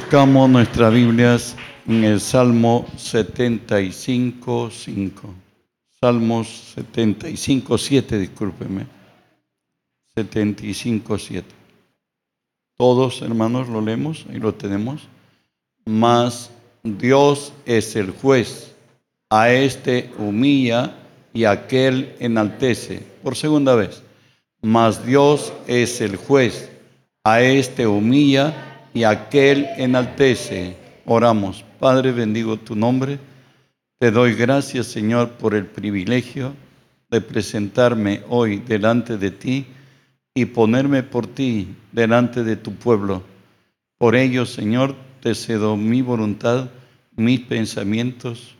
Buscamos nuestras Biblias en el Salmo 75, 5. Salmos 75, 7, discúlpeme. 75, 7. Todos, hermanos, lo leemos, y lo tenemos. Mas Dios es el juez, a este humilla y a aquel enaltece. Por segunda vez. Mas Dios es el juez, a este humilla y aquel enaltece. Oramos. Padre, bendigo tu nombre. Te doy gracias, Señor, por el privilegio de presentarme hoy delante de ti y ponerme por ti delante de tu pueblo. Por ello, Señor, te cedo mi voluntad, mis pensamientos,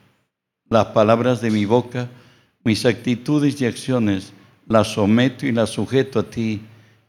las palabras de mi boca, mis actitudes y acciones, las someto y las sujeto a ti.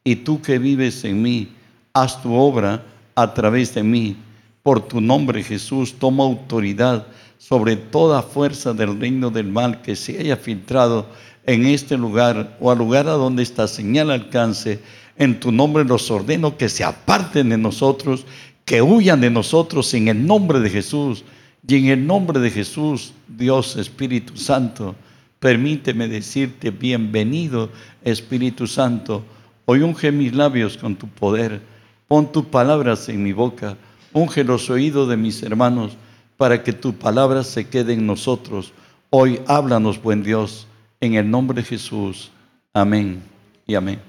Y tú que vives en mí, haz tu obra a través de mí. Por tu nombre, Jesús, toma autoridad sobre toda fuerza del reino del mal que se haya filtrado en este lugar o al lugar a donde esta señal alcance. En tu nombre los ordeno que se aparten de nosotros, que huyan de nosotros en el nombre de Jesús. Y en el nombre de Jesús, Dios Espíritu Santo, permíteme decirte bienvenido, Espíritu Santo. Hoy unge mis labios con tu poder Pon tus palabras en mi boca, unge los oídos de mis hermanos, para que tu palabra se quede en nosotros. Hoy háblanos, buen Dios, en el nombre de Jesús. Amén y amén.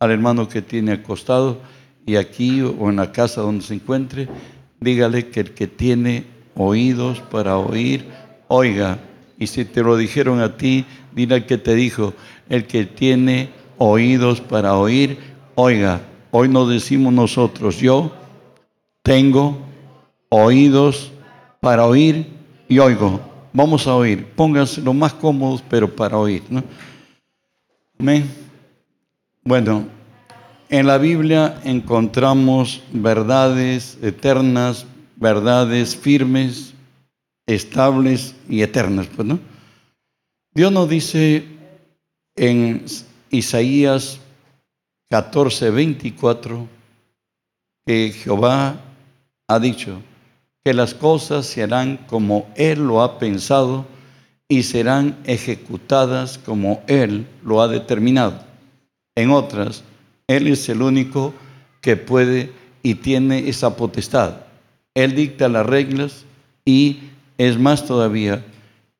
Al hermano que tiene acostado y aquí o en la casa donde se encuentre, dígale que el que tiene oídos para oír, oiga. Y si te lo dijeron a ti, dile al que te dijo, el que tiene oídos para oír, oiga. Hoy nos decimos nosotros, yo tengo oídos para oír y oigo. Vamos a oír. Pónganse lo más cómodos, pero para oír. ¿no? Amén. Bueno, en la Biblia encontramos verdades eternas, verdades firmes, estables y eternas. Pues, ¿no? Dios nos dice en Isaías 14, 24, que Jehová ha dicho que las cosas se harán como Él lo ha pensado y serán ejecutadas como Él lo ha determinado. En otras, Él es el único que puede y tiene esa potestad. Él dicta las reglas y es más todavía,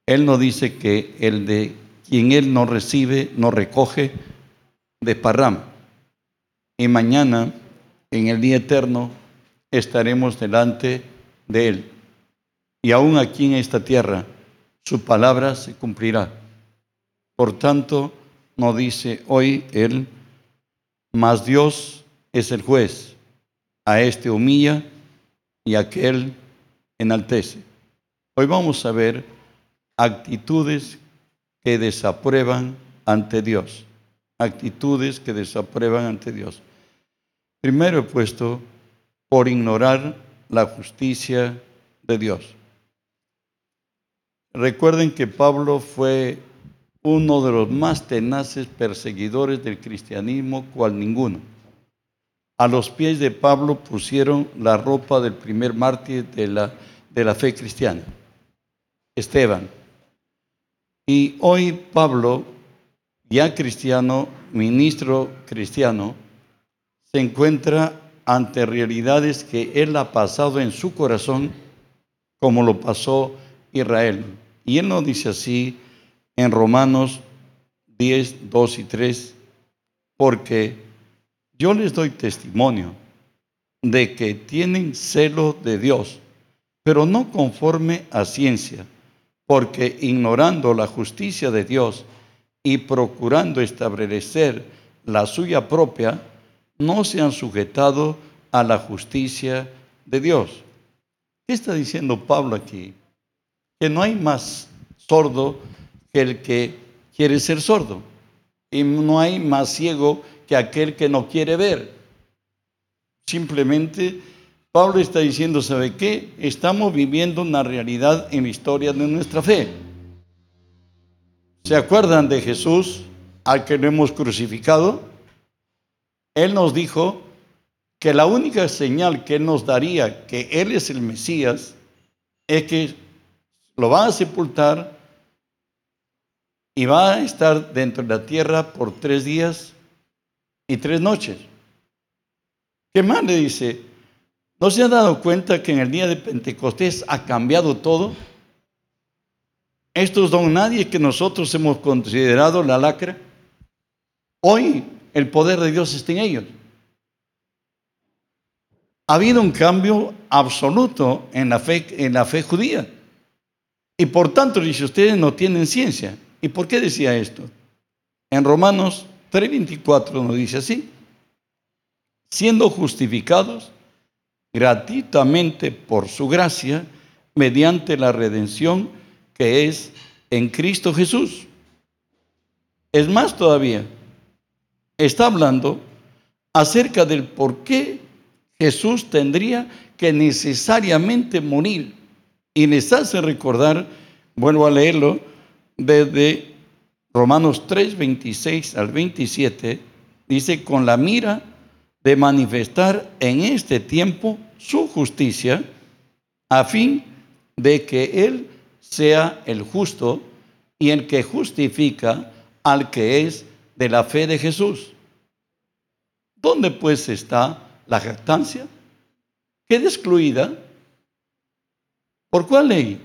Él no dice que el de quien Él no recibe, no recoge, desparrama y mañana, en el día eterno, estaremos delante de Él. Y aún aquí en esta tierra, su palabra se cumplirá. Por tanto, no dice hoy Él, mas Dios es el juez. A este humilla y a aquel enaltece. Hoy vamos a ver actitudes que desaprueban ante Dios. Actitudes que desaprueban ante Dios. Primero he puesto por ignorar la justicia de Dios. Recuerden que Pablo fue uno de los más tenaces perseguidores del cristianismo, cual ninguno. A los pies de Pablo pusieron la ropa del primer mártir de la, de la fe cristiana, Esteban. Y hoy Pablo, ya cristiano, ministro cristiano, se encuentra ante realidades que él ha pasado en su corazón, como lo pasó Israel. Y él nos dice así en Romanos 10, 2 y 3, porque yo les doy testimonio de que tienen celo de Dios, pero no conforme a ciencia, porque ignorando la justicia de Dios y procurando establecer la suya propia, no se han sujetado a la justicia de Dios. ¿Qué está diciendo Pablo aquí? Que no hay más sordo que el que quiere ser sordo. Y no hay más ciego que aquel que no quiere ver. Simplemente Pablo está diciendo, ¿sabe qué? Estamos viviendo una realidad en la historia de nuestra fe. ¿Se acuerdan de Jesús al que lo hemos crucificado? Él nos dijo que la única señal que Él nos daría que Él es el Mesías es que lo van a sepultar y va a estar dentro de la tierra por tres días y tres noches. ¿Qué más le dice? ¿No se ha dado cuenta que en el día de Pentecostés ha cambiado todo? Estos don nadie que nosotros hemos considerado la lacra, hoy el poder de Dios está en ellos. Ha habido un cambio absoluto en la fe, en la fe judía. Y por tanto, dice, ustedes no tienen ciencia. ¿Y por qué decía esto? En Romanos 3:24 nos dice así, siendo justificados gratuitamente por su gracia, mediante la redención que es en Cristo Jesús. Es más todavía, está hablando acerca del por qué Jesús tendría que necesariamente morir. Y les hace recordar, vuelvo a leerlo, desde Romanos 3, 26 al 27, dice, con la mira de manifestar en este tiempo su justicia, a fin de que Él sea el justo y el que justifica al que es de la fe de Jesús. ¿Dónde pues está la jactancia? ¿Queda excluida? ¿Por cuál ley?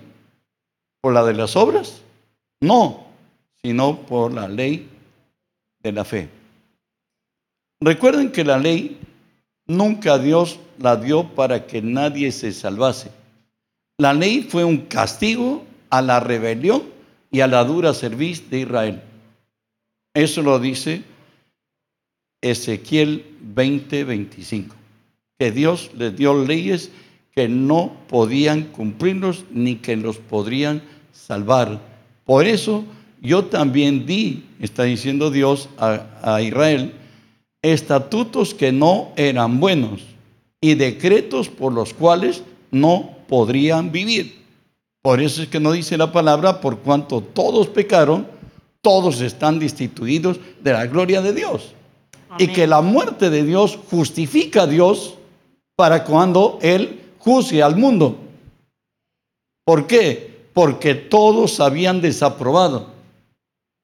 ¿Por la de las obras? No, sino por la ley de la fe. Recuerden que la ley nunca Dios la dio para que nadie se salvase. La ley fue un castigo a la rebelión y a la dura serviz de Israel. Eso lo dice Ezequiel 20:25, que Dios les dio leyes que no podían cumplirlos ni que los podrían salvar. Por eso yo también di, está diciendo Dios a, a Israel, estatutos que no eran buenos y decretos por los cuales no podrían vivir. Por eso es que no dice la palabra, por cuanto todos pecaron, todos están destituidos de la gloria de Dios. Y que la muerte de Dios justifica a Dios para cuando Él juzgue al mundo. ¿Por qué? Porque todos habían desaprobado.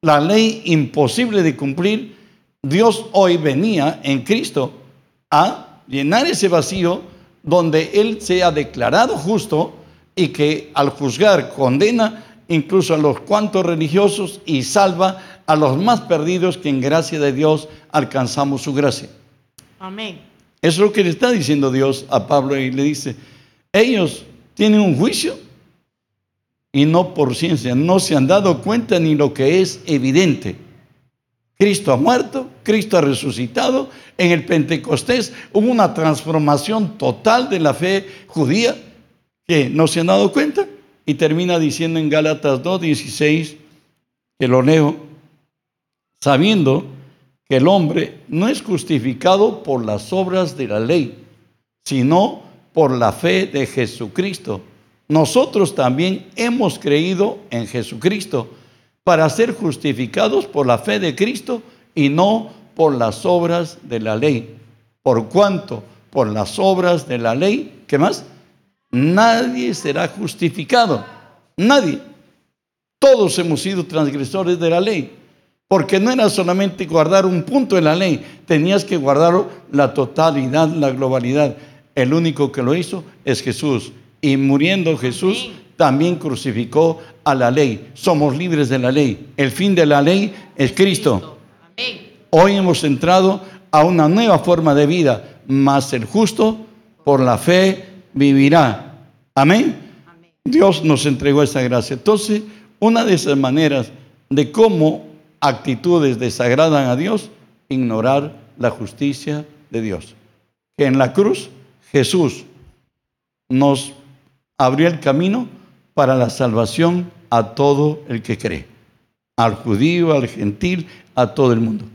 La ley imposible de cumplir, Dios hoy venía en Cristo a llenar ese vacío donde Él sea declarado justo y que al juzgar condena incluso a los cuantos religiosos y salva a los más perdidos que en gracia de Dios alcanzamos su gracia. Amén. Eso es lo que le está diciendo Dios a Pablo y le dice, ellos tienen un juicio y no por ciencia, no se han dado cuenta ni lo que es evidente. Cristo ha muerto, Cristo ha resucitado. En el Pentecostés hubo una transformación total de la fe judía que no se han dado cuenta. Y termina diciendo en Gálatas 2.16, que lo leo, sabiendo que el hombre no es justificado por las obras de la ley, sino por la fe de Jesucristo. Nosotros también hemos creído en Jesucristo para ser justificados por la fe de Cristo y no por las obras de la ley. Por cuanto por las obras de la ley, ¿qué más? Nadie será justificado. Nadie. Todos hemos sido transgresores de la ley. Porque no era solamente guardar un punto de la ley, tenías que guardar la totalidad, la globalidad. El único que lo hizo es Jesús. Y muriendo Jesús, también crucificó a la ley. Somos libres de la ley. El fin de la ley es Cristo. Hoy hemos entrado a una nueva forma de vida, mas el justo por la fe vivirá. Amén. Dios nos entregó esa gracia. Entonces, una de esas maneras de cómo actitudes desagradan a Dios, ignorar la justicia de Dios. Que en la cruz Jesús nos abrió el camino para la salvación a todo el que cree, al judío, al gentil, a todo el mundo.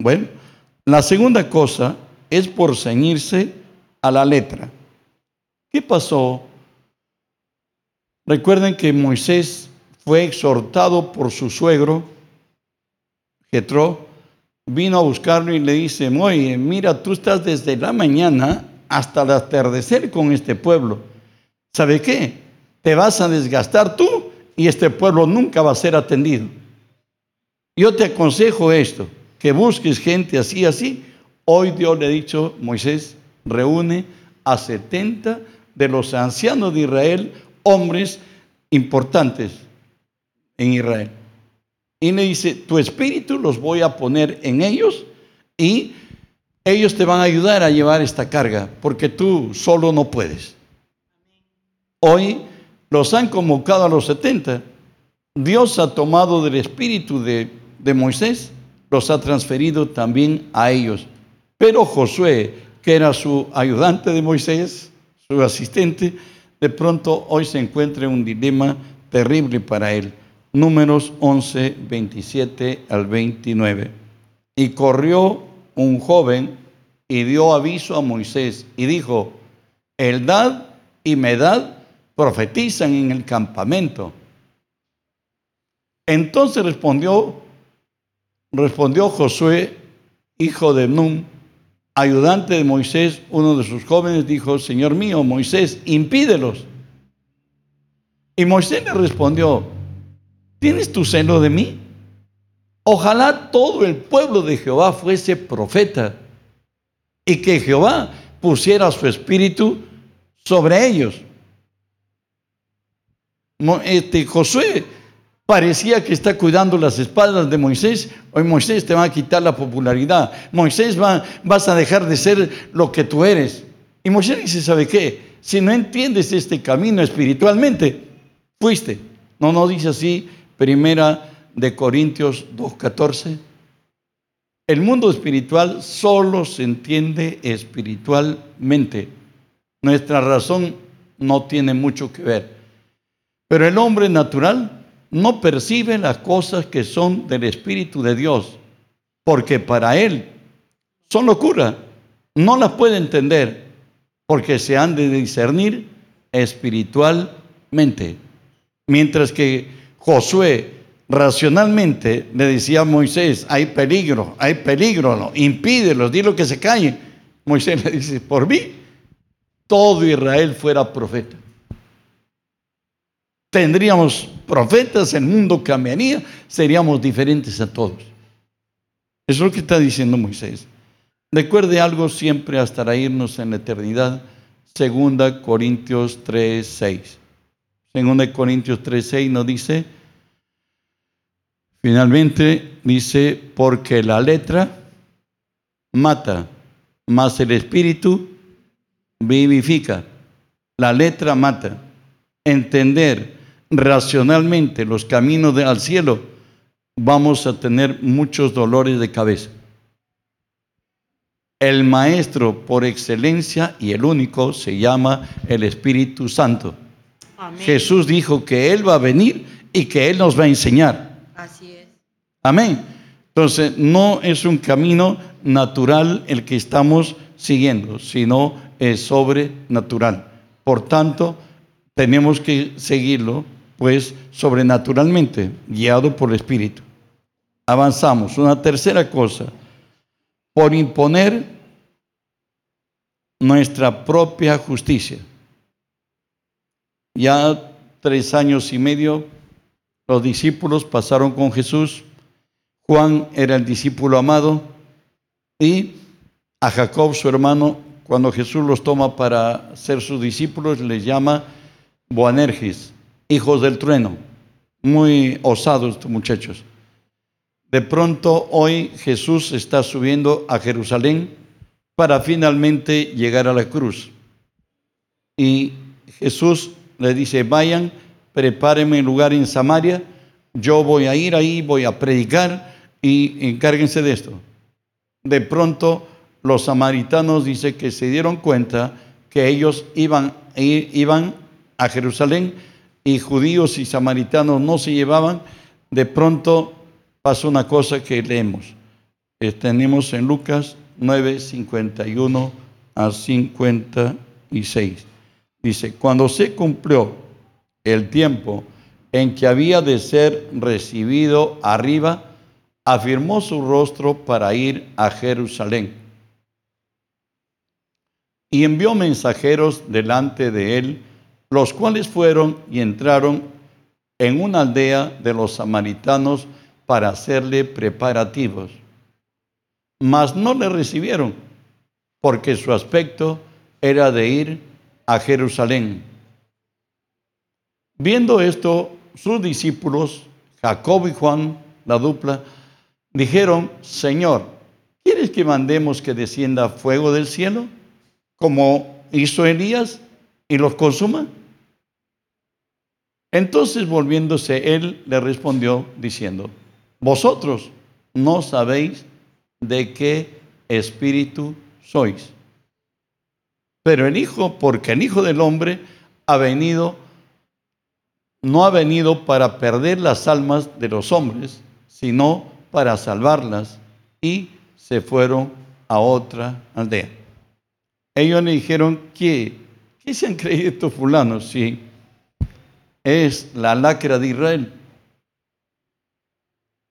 Bueno, la segunda cosa es por ceñirse a la letra. ¿Qué pasó? Recuerden que Moisés fue exhortado por su suegro, Jetro, vino a buscarlo y le dice, oye, mira, tú estás desde la mañana hasta el atardecer con este pueblo. ¿Sabe qué? Te vas a desgastar tú y este pueblo nunca va a ser atendido. Yo te aconsejo esto, que busques gente así, así. Hoy Dios le ha dicho, Moisés, reúne a 70 de los ancianos de Israel, hombres importantes en Israel. Y le dice, tu espíritu los voy a poner en ellos y ellos te van a ayudar a llevar esta carga, porque tú solo no puedes. Hoy los han convocado a los 70. Dios ha tomado del espíritu de, de Moisés, los ha transferido también a ellos. Pero Josué, que era su ayudante de Moisés, su asistente, de pronto hoy se encuentra en un dilema terrible para él. Números 11, 27 al 29. Y corrió un joven y dio aviso a Moisés y dijo, Eldad y Medad profetizan en el campamento. Entonces respondió, respondió Josué, hijo de Nun, ayudante de Moisés, uno de sus jóvenes, dijo, Señor mío, Moisés, impídelos. Y Moisés le respondió, ¿tienes tu celo de mí? Ojalá todo el pueblo de Jehová fuese profeta y que Jehová pusiera su espíritu sobre ellos. Este, Josué parecía que está cuidando las espaldas de Moisés. Hoy Moisés te va a quitar la popularidad. Moisés va, vas a dejar de ser lo que tú eres. Y Moisés dice, ¿sabe qué? Si no entiendes este camino espiritualmente, fuiste. No, no dice así, primera de Corintios 2.14. El mundo espiritual solo se entiende espiritualmente. Nuestra razón no tiene mucho que ver. Pero el hombre natural no percibe las cosas que son del Espíritu de Dios, porque para él son locura. No las puede entender, porque se han de discernir espiritualmente. Mientras que Josué racionalmente le decía a Moisés, hay peligro, hay peligro, impídelos, dilo que se callen. Moisés le dice, por mí, todo Israel fuera profeta. Tendríamos profetas, el mundo cambiaría, seríamos diferentes a todos. Eso es lo que está diciendo Moisés. Recuerde algo siempre hasta irnos en la eternidad. Segunda Corintios 3, 6. Segunda Corintios 3, 6 nos dice, Finalmente dice, porque la letra mata, mas el espíritu vivifica. La letra mata. Entender racionalmente los caminos de, al cielo, vamos a tener muchos dolores de cabeza. El maestro por excelencia y el único se llama el Espíritu Santo. Jesús dijo que Él va a venir y que Él nos va a enseñar. Amén. Entonces, no es un camino natural el que estamos siguiendo, sino es sobrenatural. Por tanto, tenemos que seguirlo, pues, sobrenaturalmente, guiado por el Espíritu. Avanzamos. Una tercera cosa, por imponer nuestra propia justicia. Ya tres años y medio los discípulos pasaron con Jesús Juan era el discípulo amado y a Jacob, su hermano, cuando Jesús los toma para ser sus discípulos, les llama Boanergis, hijos del trueno. Muy osados muchachos. De pronto hoy Jesús está subiendo a Jerusalén para finalmente llegar a la cruz. Y Jesús le dice, vayan, prepárenme lugar en Samaria, yo voy a ir ahí, voy a predicar y encárguense de esto. De pronto los samaritanos dice que se dieron cuenta que ellos iban, iban a Jerusalén y judíos y samaritanos no se llevaban. De pronto pasó una cosa que leemos. Eh, tenemos en Lucas 9, 51 a 56. Dice, cuando se cumplió el tiempo en que había de ser recibido arriba, afirmó su rostro para ir a Jerusalén. Y envió mensajeros delante de él, los cuales fueron y entraron en una aldea de los samaritanos para hacerle preparativos. Mas no le recibieron, porque su aspecto era de ir a Jerusalén. Viendo esto, sus discípulos, Jacob y Juan, la dupla, dijeron, Señor, ¿quieres que mandemos que descienda fuego del cielo, como hizo Elías, y los consuma? Entonces volviéndose él le respondió diciendo, vosotros no sabéis de qué espíritu sois. Pero el Hijo, porque el Hijo del Hombre ha venido, no ha venido para perder las almas de los hombres, sino para salvarlas. Y se fueron a otra aldea. Ellos le dijeron, ¿qué, qué se han creído estos fulanos? Sí es la lacra de Israel.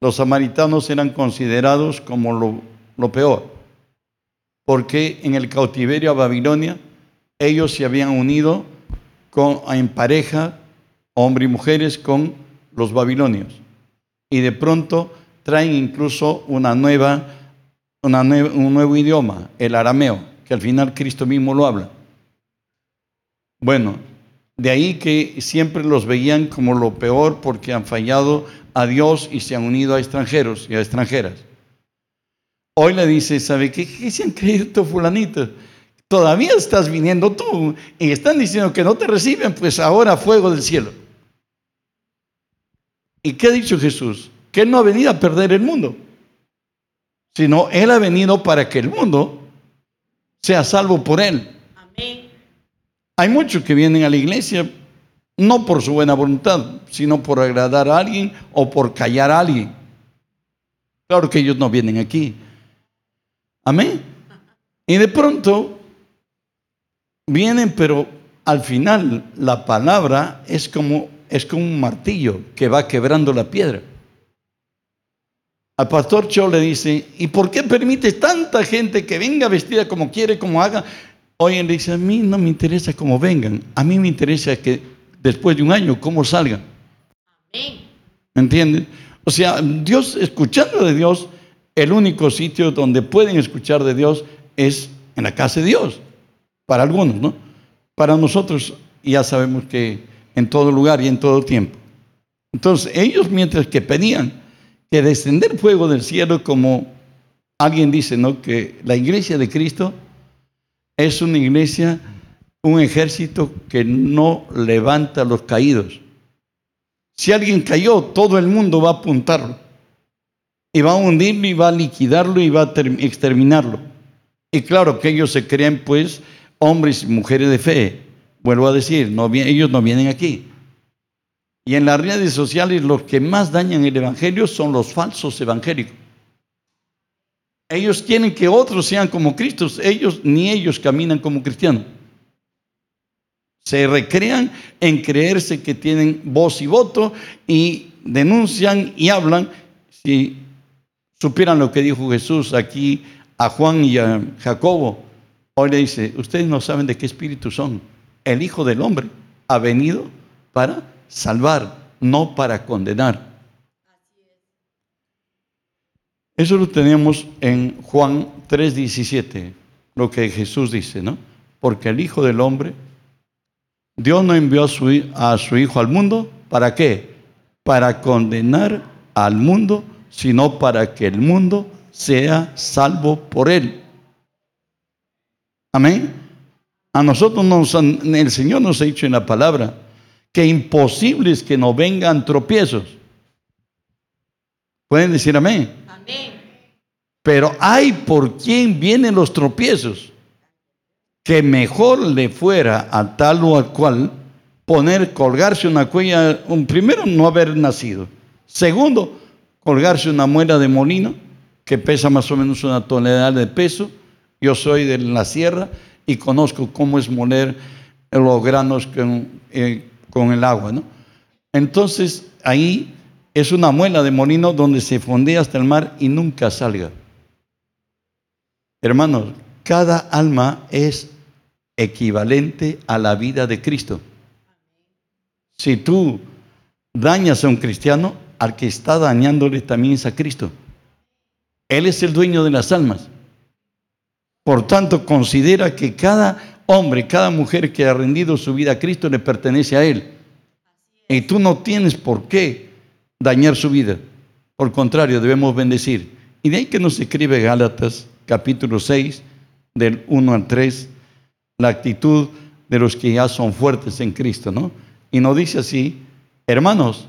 Los samaritanos eran considerados como lo, peor, porque en el cautiverio a Babilonia ellos se habían unido en pareja, hombres y mujeres, con los babilonios. Y de pronto traen incluso una nueva, un nuevo idioma, el arameo, que al final Cristo mismo lo habla. Bueno, de ahí que siempre los veían como lo peor porque han fallado a Dios y se han unido a extranjeros y a extranjeras. Hoy le dice, ¿sabe qué? ¿Qué se han creído? Todavía estás viniendo tú y están diciendo que no te reciben, pues ahora fuego del cielo. ¿Y qué ha dicho Jesús? Que Él no ha venido a perder el mundo, sino Él ha venido para que el mundo sea salvo por Él. Hay muchos que vienen a la iglesia no por su buena voluntad, sino por agradar a alguien o por callar a alguien. Claro que ellos no vienen aquí. Amén. Y de pronto vienen, pero al final la palabra es como, es como un martillo que va quebrando la piedra. Al pastor Cho le dice, ¿y por qué permites tanta gente que venga vestida como quiere, como haga? Hoy él dice, a mí no me interesa cómo vengan, a mí me interesa que después de un año, cómo salgan. ¿Me entienden? O sea, Dios, escuchando de Dios, el único sitio donde pueden escuchar de Dios es en la casa de Dios. Para algunos, ¿no? Para nosotros ya sabemos que en todo lugar y en todo tiempo. Entonces, ellos mientras que pedían que descender fuego del cielo, como alguien dice, ¿no? Que la iglesia de Cristo es una iglesia, un ejército que no levanta a los caídos. Si alguien cayó, todo el mundo va a apuntarlo. Y va a hundirlo y va a liquidarlo y va a exterminarlo. Y claro que ellos se creen pues hombres y mujeres de fe. Vuelvo a decir, no, ellos no vienen aquí. Y en las redes sociales los que más dañan el Evangelio son los falsos evangélicos. Ellos quieren que otros sean como Cristo. Ellos ni ellos caminan como cristianos. Se recrean en creerse que tienen voz y voto y denuncian y hablan. Si supieran lo que dijo Jesús aquí a Juan y a Jacobo, hoy le dice, ustedes no saben de qué espíritu son. El Hijo del Hombre ha venido para salvar, no para condenar. Eso lo tenemos en Juan 3:17, lo que Jesús dice, ¿no? Porque el Hijo del Hombre, Dios no envió a su, a su Hijo al mundo, ¿para qué? Para condenar al mundo, sino para que el mundo sea salvo por él. Amén. A nosotros nos el Señor nos ha dicho en la palabra que imposible es que no vengan tropiezos. ¿Pueden decir amén? Pero hay por quien vienen los tropiezos, que mejor le fuera a tal o a cual poner, colgarse una cuella, un, primero no haber nacido, segundo, colgarse una muela de molino que pesa más o menos una tonelada de peso. Yo soy de la sierra y conozco cómo es moler los granos con, eh, con el agua, ¿no? Entonces ahí es una muela de molino donde se fondea hasta el mar y nunca salga. Hermanos, cada alma es equivalente a la vida de Cristo. Si tú dañas a un cristiano, al que está dañándole también es a Cristo. Él es el dueño de las almas. Por tanto, considera que cada hombre, cada mujer que ha rendido su vida a Cristo le pertenece a Él. Y tú no tienes por qué dañar su vida. Por contrario, debemos bendecir. Y de ahí que nos escribe Gálatas capítulo 6, del 1 al 3, la actitud de los que ya son fuertes en Cristo, ¿no? Y nos dice así, hermanos,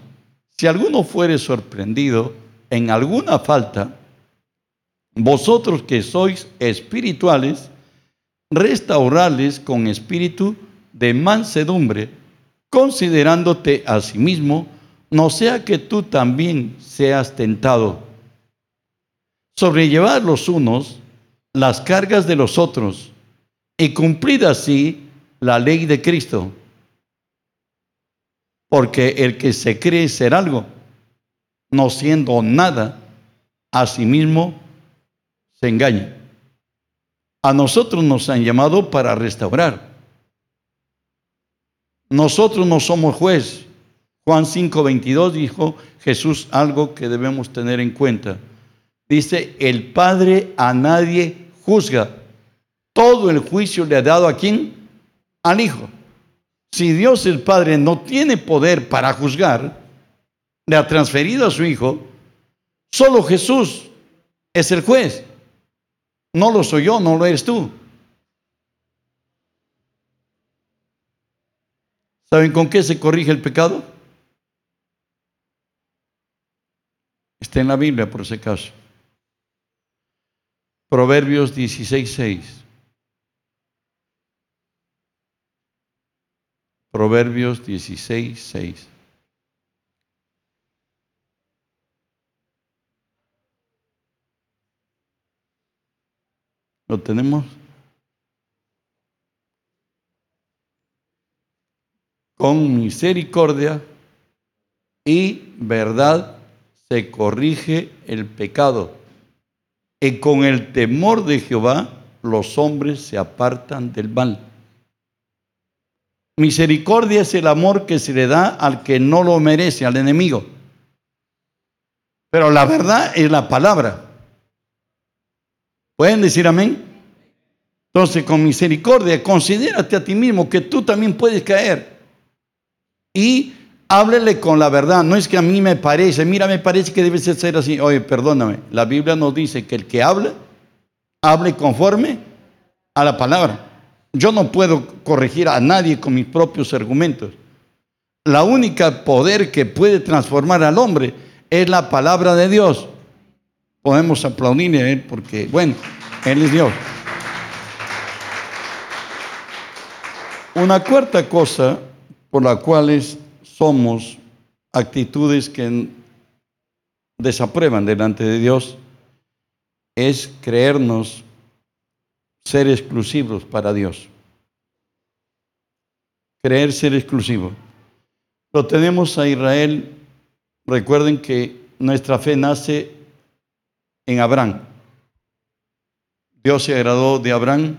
si alguno fuere sorprendido en alguna falta, vosotros que sois espirituales, restaurarles con espíritu de mansedumbre, considerándote a sí mismo no sea que tú también seas tentado. Sobrellevar los unos las cargas de los otros y cumplir así la ley de Cristo. Porque el que se cree ser algo, no siendo nada, a sí mismo se engaña. A nosotros nos han llamado para restaurar. Nosotros no somos juez, Juan 5:22 dijo Jesús algo que debemos tener en cuenta. Dice, el Padre a nadie juzga. Todo el juicio le ha dado a quién? Al Hijo. Si Dios el Padre no tiene poder para juzgar, le ha transferido a su Hijo, solo Jesús es el juez. No lo soy yo, no lo eres tú. ¿Saben con qué se corrige el pecado? Está en la Biblia por ese caso. Proverbios 16, 6. Proverbios 16, 6. ¿Lo tenemos? Con misericordia y verdad se corrige el pecado. Y con el temor de Jehová los hombres se apartan del mal. Misericordia es el amor que se le da al que no lo merece, al enemigo. Pero la verdad es la palabra. ¿Pueden decir amén? Entonces, con misericordia, considérate a ti mismo que tú también puedes caer. Y háblele con la verdad. No es que a mí me parece, mira, me parece que debe ser así. Oye, perdóname, la Biblia nos dice que el que habla, hable conforme a la palabra. Yo no puedo corregir a nadie con mis propios argumentos. La única poder que puede transformar al hombre es la palabra de Dios. Podemos aplaudirle a Él porque, bueno, Él es Dios. Una cuarta cosa por la cual es somos actitudes que desaprueban delante de Dios es creernos ser exclusivos para Dios. Creer ser exclusivo. Lo tenemos a Israel. Recuerden que nuestra fe nace en Abraham. Dios se agradó de Abraham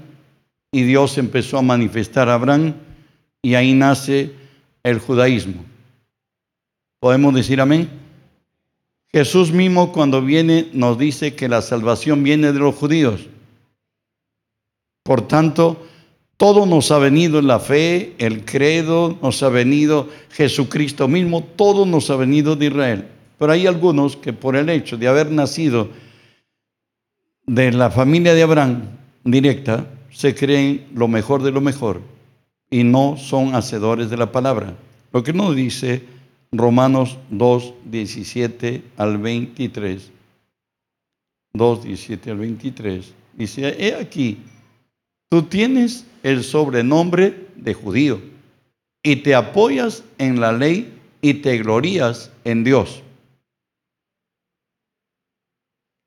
y Dios empezó a manifestar a Abraham y ahí nace el judaísmo. ¿Podemos decir amén? Jesús mismo cuando viene nos dice que la salvación viene de los judíos. Por tanto, todo nos ha venido en la fe, el credo, nos ha venido Jesucristo mismo, todo nos ha venido de Israel. Pero hay algunos que por el hecho de haber nacido de la familia de Abraham directa, se creen lo mejor de lo mejor y no son hacedores de la palabra. Lo que nos dice Romanos 2, 17 al 23. 2, 17 al 23. Dice, he aquí, tú tienes el sobrenombre de judío y te apoyas en la ley y te glorías en Dios.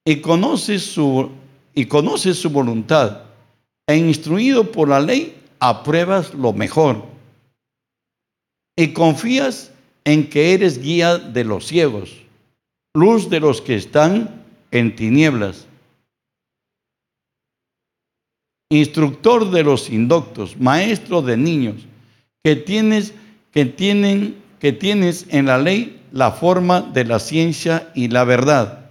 Y conoces su, y conoces su voluntad e instruido por la ley apruebas lo mejor y confías en que eres guía de los ciegos luz de los que están en tinieblas, instructor de los indoctos, maestro de niños, que tienes, que tienen, que tienes en la ley la forma de la ciencia y la verdad.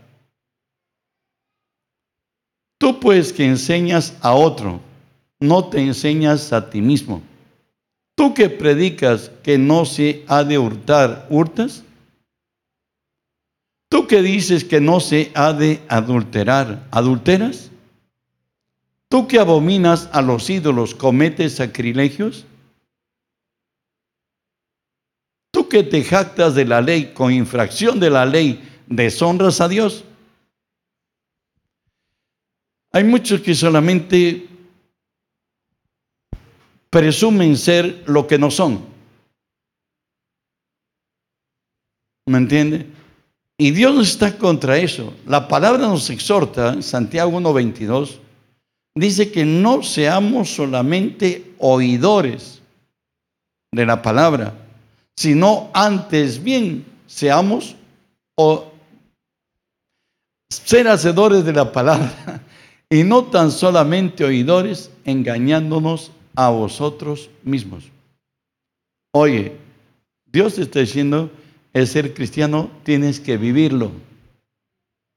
Tú pues que enseñas a otro, no te enseñas a ti mismo. Tú que predicas que no se ha de hurtar, ¿hurtas? Tú que dices que no se ha de adulterar, ¿adulteras? Tú que abominas a los ídolos, ¿cometes sacrilegios? Tú que te jactas de la ley con infracción de la ley, ¿deshonras a Dios? Hay muchos que solamente presumen ser lo que no son. ¿Me entiende? Y Dios está contra eso. La palabra nos exhorta, Santiago 1.22, dice que no seamos solamente oidores de la palabra, sino antes bien seamos o ser hacedores de la palabra y no tan solamente oidores engañándonos a vosotros mismos. Oye, Dios está diciendo, el ser cristiano tienes que vivirlo.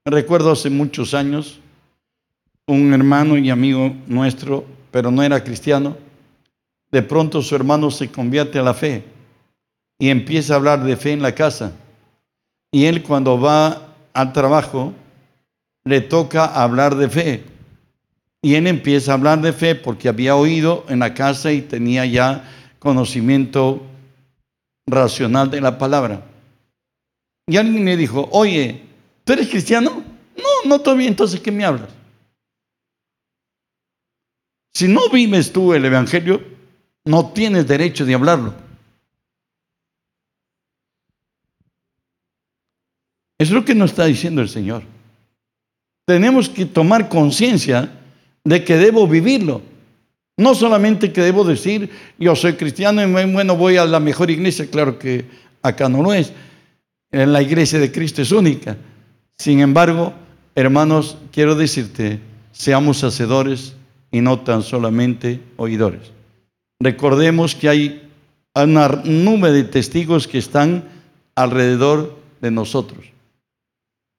Recuerdo hace muchos años, un hermano y amigo nuestro, pero no era cristiano, de pronto su hermano se convierte a la fe y empieza a hablar de fe en la casa. Y él cuando va al trabajo, le toca hablar de fe. Y él empieza a hablar de fe porque había oído en la casa y tenía ya conocimiento racional de la palabra. Y alguien le dijo, oye, ¿tú eres cristiano? No, no todavía, entonces ¿qué me hablas? Si no vives tú el Evangelio, no tienes derecho de hablarlo. Es lo que nos está diciendo el Señor. Tenemos que tomar conciencia de que debo vivirlo. No solamente que debo decir, yo soy cristiano y bueno, voy a la mejor iglesia, claro que acá no lo es. La iglesia de Cristo es única. Sin embargo, hermanos, quiero decirte, seamos hacedores y no tan solamente oidores. Recordemos que hay una nube de testigos que están alrededor de nosotros.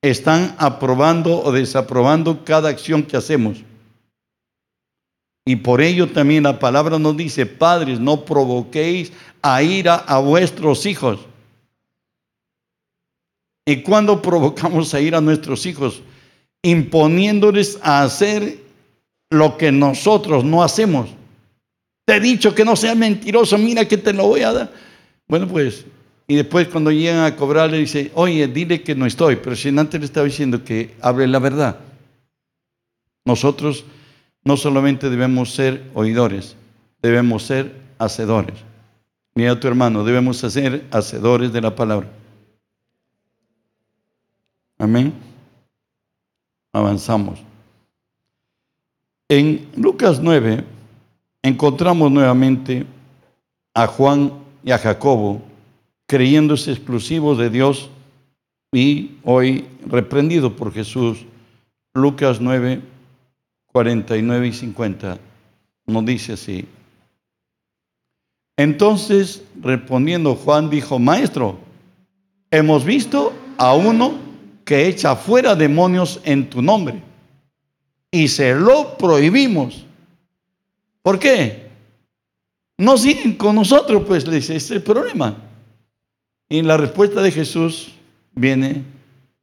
Están aprobando o desaprobando cada acción que hacemos. Y por ello también la palabra nos dice, padres, no provoquéis a ira a vuestros hijos. ¿Y cuando provocamos a ira a nuestros hijos? Imponiéndoles a hacer lo que nosotros no hacemos. Te he dicho que no seas mentiroso, mira que te lo voy a dar. Bueno, pues, y después cuando llegan a cobrar le dice, oye, dile que no estoy, pero si antes le estaba diciendo que hable la verdad. Nosotros no solamente debemos ser oidores, debemos ser hacedores. Mira tu hermano, debemos ser hacedores de la palabra. Amén. Avanzamos. En Lucas 9 encontramos nuevamente a Juan y a Jacobo creyéndose exclusivos de Dios y hoy reprendido por Jesús. Lucas 9, 49 y 50 nos dice así. Entonces, respondiendo Juan, dijo, Maestro, hemos visto a uno que echa fuera demonios en tu nombre y se lo prohibimos. ¿Por qué? No siguen con nosotros, pues le dice, este es el problema. Y la respuesta de Jesús viene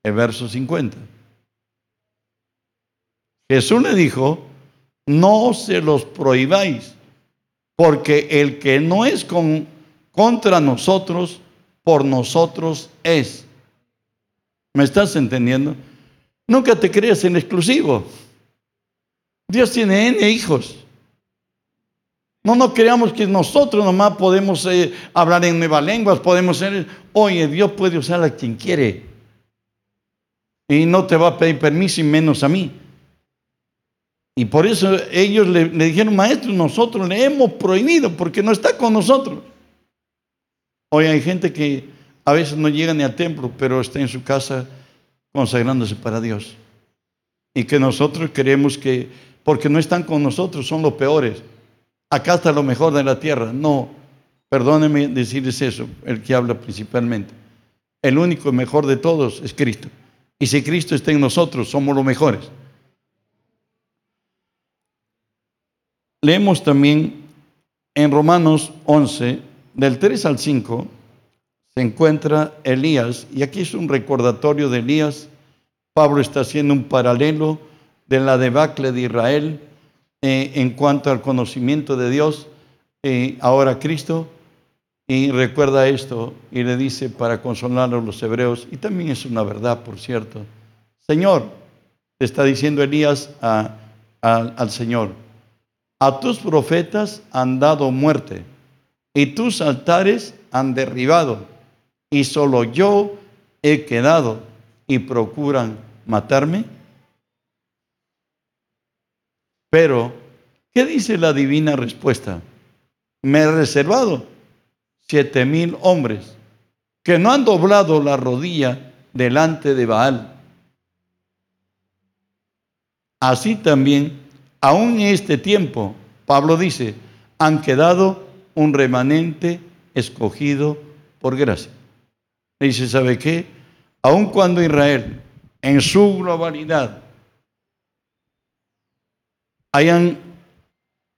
el verso 50. Jesús le dijo, no se los prohibáis, porque el que no es con, contra nosotros, por nosotros es. ¿Me estás entendiendo? Nunca te creas en exclusivo. Dios tiene N hijos. No nos creamos que nosotros nomás podemos eh, hablar en nuevas lenguas, podemos ser, oye, Dios puede usar a quien quiere. Y no te va a pedir permiso y menos a mí. Y por eso ellos le, dijeron, maestro, nosotros le hemos prohibido porque no está con nosotros. Hoy hay gente que a veces no llega ni al templo, pero está en su casa consagrándose para Dios. Y que nosotros creemos que, porque no están con nosotros, son los peores. Acá está lo mejor de la tierra. No, perdónenme decirles eso, el que habla principalmente. El único mejor de todos es Cristo. Y si Cristo está en nosotros, somos los mejores. Leemos también en Romanos 11, del 3 al 5, se encuentra Elías, y aquí es un recordatorio de Elías. Pablo está haciendo un paralelo de la debacle de Israel eh, en cuanto al conocimiento de Dios, eh, ahora Cristo, y recuerda esto y le dice para consolar a los hebreos, y también es una verdad, por cierto, Señor, está diciendo Elías al Señor, a tus profetas han dado muerte y tus altares han derribado y solo yo he quedado y procuran matarme. Pero, ¿qué dice la divina respuesta? Me he reservado siete mil hombres que no han doblado la rodilla delante de Baal. Así también, aún en este tiempo, Pablo dice, han quedado un remanente escogido por gracia. Dice, ¿sabe qué? Aun cuando Israel, en su globalidad, hayan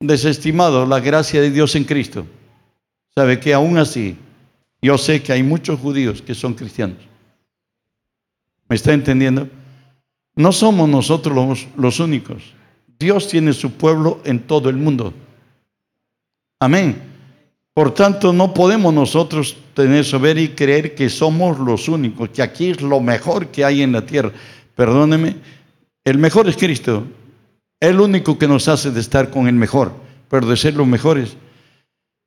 desestimado la gracia de Dios en Cristo, ¿sabe que Aún así, yo sé que hay muchos judíos que son cristianos. ¿Me está entendiendo? No somos nosotros los, los únicos. Dios tiene su pueblo en todo el mundo. Amén. Por tanto, no podemos nosotros tener saber y creer que somos los únicos, que aquí es lo mejor que hay en la tierra. Perdóneme, el mejor es Cristo. El único que nos hace de estar con el mejor, pero de ser los mejores,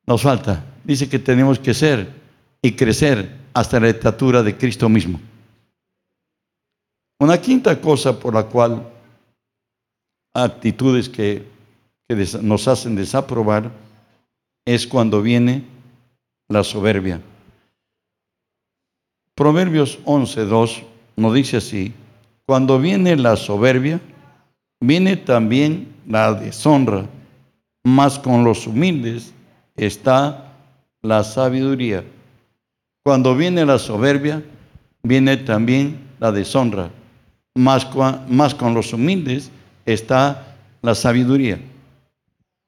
nos falta. Dice que tenemos que ser y crecer hasta la estatura de Cristo mismo. Una quinta cosa por la cual actitudes que, nos hacen desaprobar es cuando viene la soberbia. Proverbios 11.2 nos dice así, cuando viene la soberbia, viene también la deshonra, mas con los humildes está la sabiduría. Cuando viene la soberbia, viene también la deshonra, más con los humildes está la sabiduría.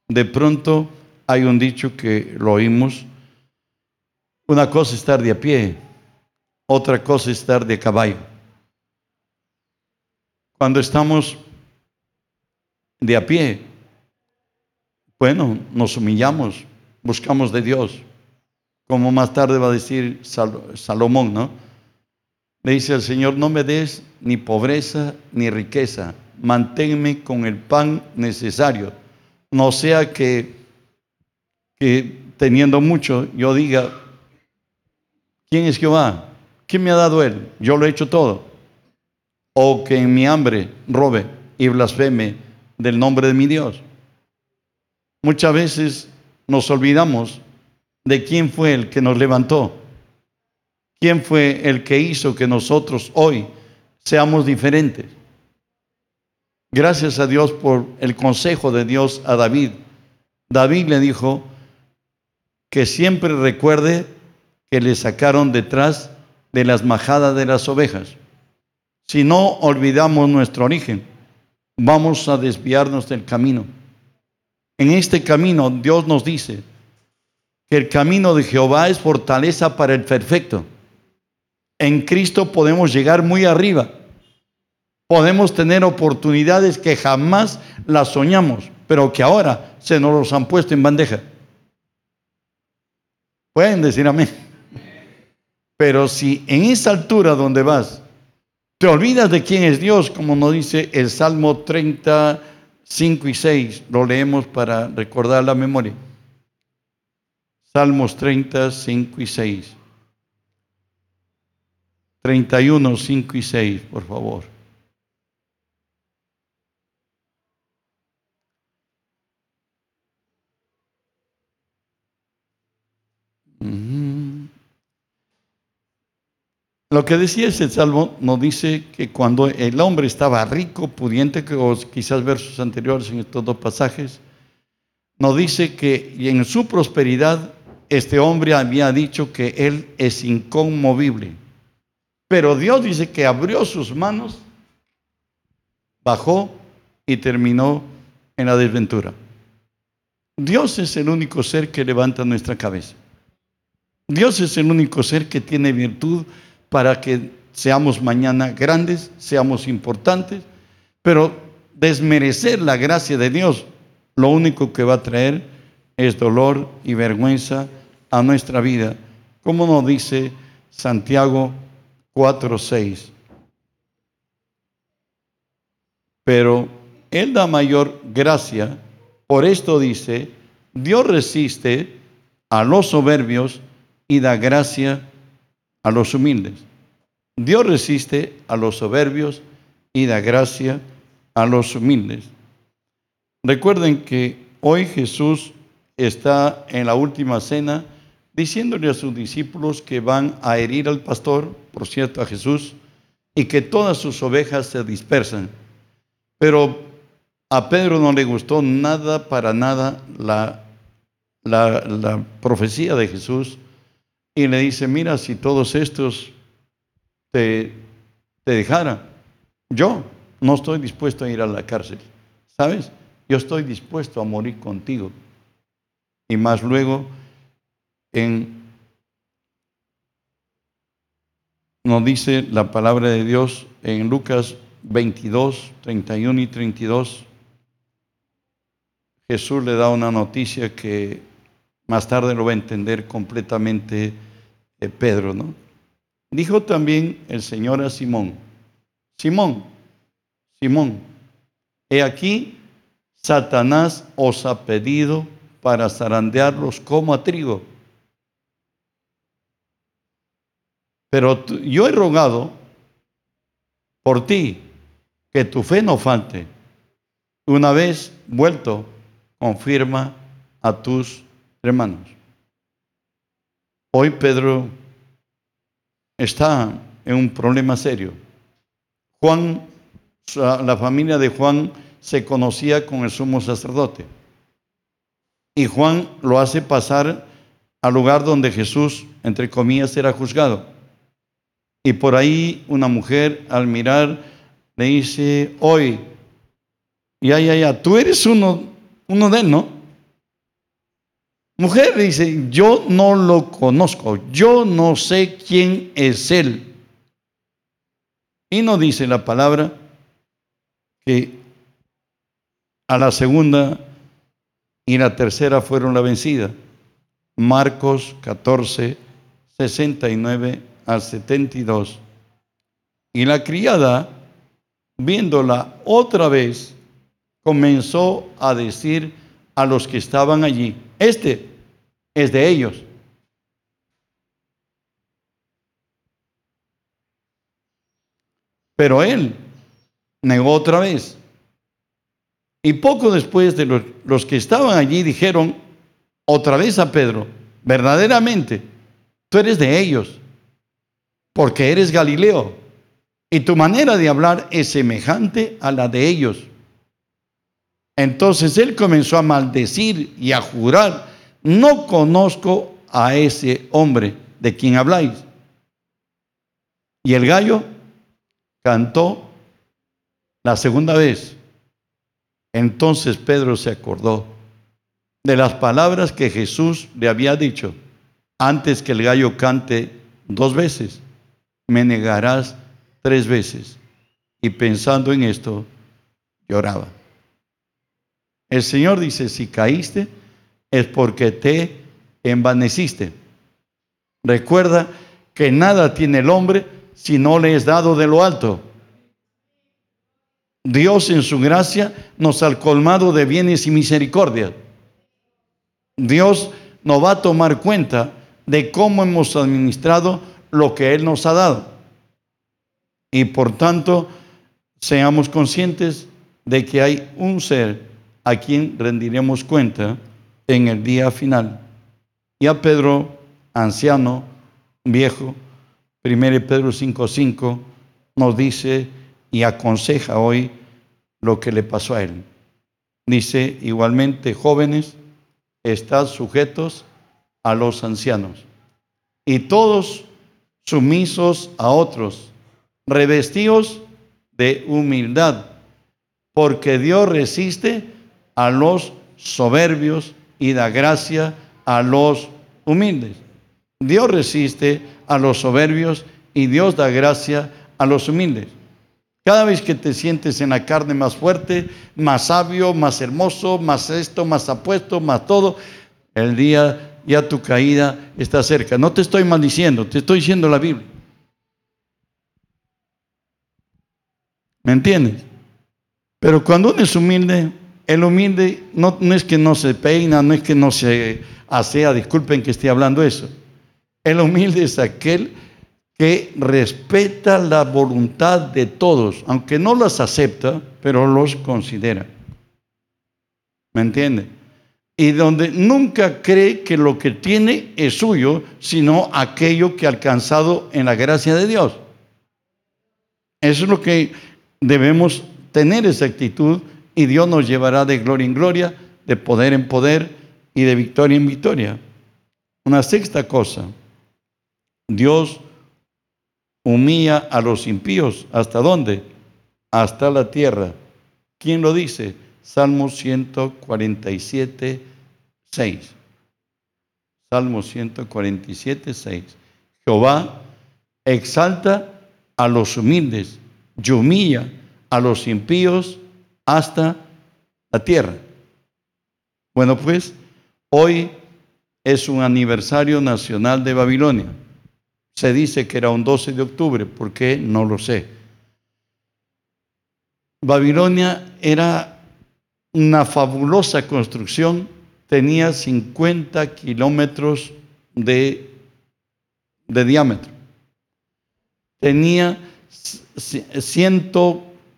De pronto, hay un dicho que lo oímos. Una cosa es estar de a pie, otra cosa es estar de caballo. Cuando estamos de a pie, bueno, nos humillamos, buscamos de Dios. Como más tarde va a decir Salomón, ¿no? Le dice al Señor, no me des ni pobreza ni riqueza, manténme con el pan necesario, no sea que que teniendo mucho, yo diga, ¿quién es Jehová? ¿Quién me ha dado él? Yo lo he hecho todo. O que en mi hambre robe y blasfeme del nombre de mi Dios. Muchas veces nos olvidamos de quién fue el que nos levantó. ¿Quién fue el que hizo que nosotros hoy seamos diferentes? Gracias a Dios por el consejo de Dios a David. David le dijo, que siempre recuerde que le sacaron detrás de las majadas de las ovejas. Si no olvidamos nuestro origen, vamos a desviarnos del camino. En este camino Dios nos dice que el camino de Jehová es fortaleza para el perfecto. En Cristo podemos llegar muy arriba. Podemos tener oportunidades que jamás las soñamos, pero que ahora se nos los han puesto en bandeja. Pueden decir amén. Pero si en esa altura donde vas, te olvidas de quién es Dios, como nos dice el Salmo 35 y 6, lo leemos para recordar la memoria. Salmos 35 y 6. 31, 5 y 6, por favor. Lo que decía ese salmo nos dice que cuando el hombre estaba rico, pudiente, o quizás versos anteriores en estos dos pasajes, nos dice que en su prosperidad este hombre había dicho que él es inconmovible. Pero Dios dice que abrió sus manos, bajó y terminó en la desventura. Dios es el único ser que levanta nuestra cabeza. Dios es el único ser que tiene virtud para que seamos mañana grandes, seamos importantes, pero desmerecer la gracia de Dios, lo único que va a traer es dolor y vergüenza a nuestra vida, como nos dice Santiago 4:6. Pero Él da mayor gracia, por esto dice, Dios resiste a los soberbios y da gracia a los humildes. Dios resiste a los soberbios y da gracia a los humildes. Recuerden que hoy Jesús está en la última cena diciéndole a sus discípulos que van a herir al pastor, por cierto, a Jesús, y que todas sus ovejas se dispersan. Pero a Pedro no le gustó nada, para nada, la, la, profecía de Jesús y le dice, mira, si todos estos te, te dejaran, yo no estoy dispuesto a ir a la cárcel, ¿sabes? Yo estoy dispuesto a morir contigo. Y más luego en, nos dice la palabra de Dios en Lucas 22, 31 y 32. Jesús le da una noticia que más tarde lo va a entender completamente eh, Pedro, ¿no? Dijo también el Señor a Simón, Simón, Simón, he aquí, Satanás os ha pedido para zarandearlos como a trigo. Pero yo he rogado por ti que tu fe no falte. Una vez vuelto, confirma a tus hermanos. Hoy Pedro está en un problema serio. Juan, la familia de Juan se conocía con el sumo sacerdote. Y Juan lo hace pasar al lugar donde Jesús, entre comillas, era juzgado. Y por ahí una mujer al mirar le dice, hoy, ya, ya, ya, tú eres uno, uno de él, ¿no? Mujer dice, yo no lo conozco, yo no sé quién es él. Y no dice la palabra que a la segunda y la tercera fueron la vencida. Marcos 14, 69 al 72. Y la criada, viéndola otra vez, comenzó a decir a los que estaban allí, este es de ellos. Pero él negó otra vez. Y poco después de los, los, que estaban allí dijeron otra vez a Pedro, verdaderamente, tú eres de ellos, porque eres Galileo y tu manera de hablar es semejante a la de ellos. Entonces él comenzó a maldecir y a jurar, no conozco a ese hombre de quien habláis. Y el gallo cantó la segunda vez. Entonces Pedro se acordó de las palabras que Jesús le había dicho antes que el gallo cante dos veces me negarás tres veces. Y pensando en esto, lloraba. El Señor dice, si caíste, es porque te envaneciste. Recuerda que nada tiene el hombre si no le es dado de lo alto. Dios en su gracia nos ha colmado de bienes y misericordia. Dios nos va a tomar cuenta de cómo hemos administrado lo que Él nos ha dado. Y por tanto, seamos conscientes de que hay un ser a quien rendiremos cuenta en el día final. Y a Pedro, anciano, viejo, 1 Pedro 5:5 nos dice y aconseja hoy lo que le pasó a él. Dice, igualmente, jóvenes, estad sujetos a los ancianos y todos sumisos a otros, revestidos de humildad, porque Dios resiste a los soberbios y da gracia a los humildes. Dios resiste a los soberbios y Dios da gracia a los humildes. Cada vez que te sientes en la carne más fuerte, más sabio, más hermoso, más esto, más apuesto, más todo, el día ya tu caída está cerca. No te estoy maldiciendo, te estoy diciendo la Biblia. ¿Me entiendes? Pero cuando uno es humilde, el humilde no, es que no se peina, no es que no se asea, disculpen que esté hablando eso. El humilde es aquel que respeta la voluntad de todos, aunque no las acepta, pero los considera. ¿Me entiende? Y donde nunca cree que lo que tiene es suyo, sino aquello que ha alcanzado en la gracia de Dios. Eso es lo que debemos tener esa actitud y Dios nos llevará de gloria en gloria, de poder en poder y de victoria en victoria. Una sexta cosa, Dios humilla a los impíos. ¿Hasta dónde? Hasta la tierra. ¿Quién lo dice? Salmo 147, 6. Salmo 147, 6. Jehová exalta a los humildes y humilla a los impíos hasta la tierra. Bueno, pues hoy es un aniversario nacional de Babilonia. Se dice que era un 12 de octubre, ¿por qué? No lo sé. Babilonia era una fabulosa construcción, tenía 50 kilómetros de, de diámetro, tenía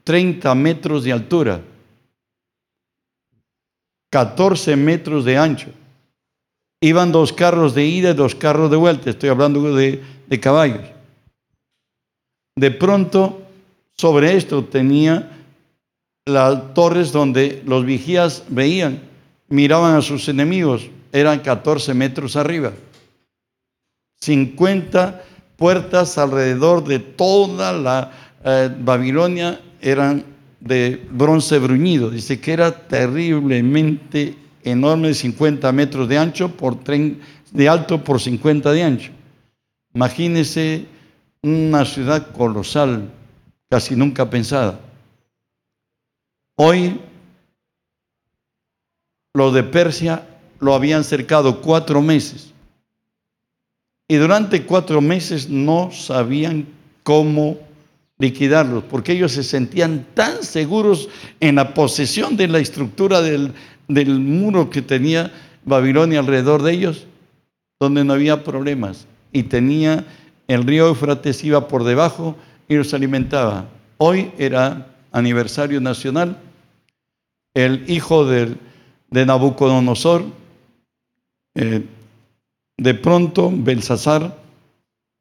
130 metros de altura, 14 metros de ancho. Iban dos carros de ida y dos carros de vuelta, estoy hablando de de caballos. De pronto, sobre esto tenía las torres donde los vigías veían, miraban a sus enemigos, eran 14 metros arriba. 50 puertas alrededor de toda la eh, Babilonia eran de bronce bruñido. Dice que era terriblemente enorme, 50 metros de ancho por de alto por 50 de ancho. Imagínese una ciudad colosal, casi nunca pensada. Hoy los de Persia lo habían cercado cuatro meses. Y durante cuatro meses no sabían cómo liquidarlos, porque ellos se sentían tan seguros en la posesión de la estructura del, del muro que tenía Babilonia alrededor de ellos, donde no había problemas y tenía el río Eufrates iba por debajo y los alimentaba. Hoy era aniversario nacional. El hijo de, de Nabucodonosor, eh, de pronto Belsasar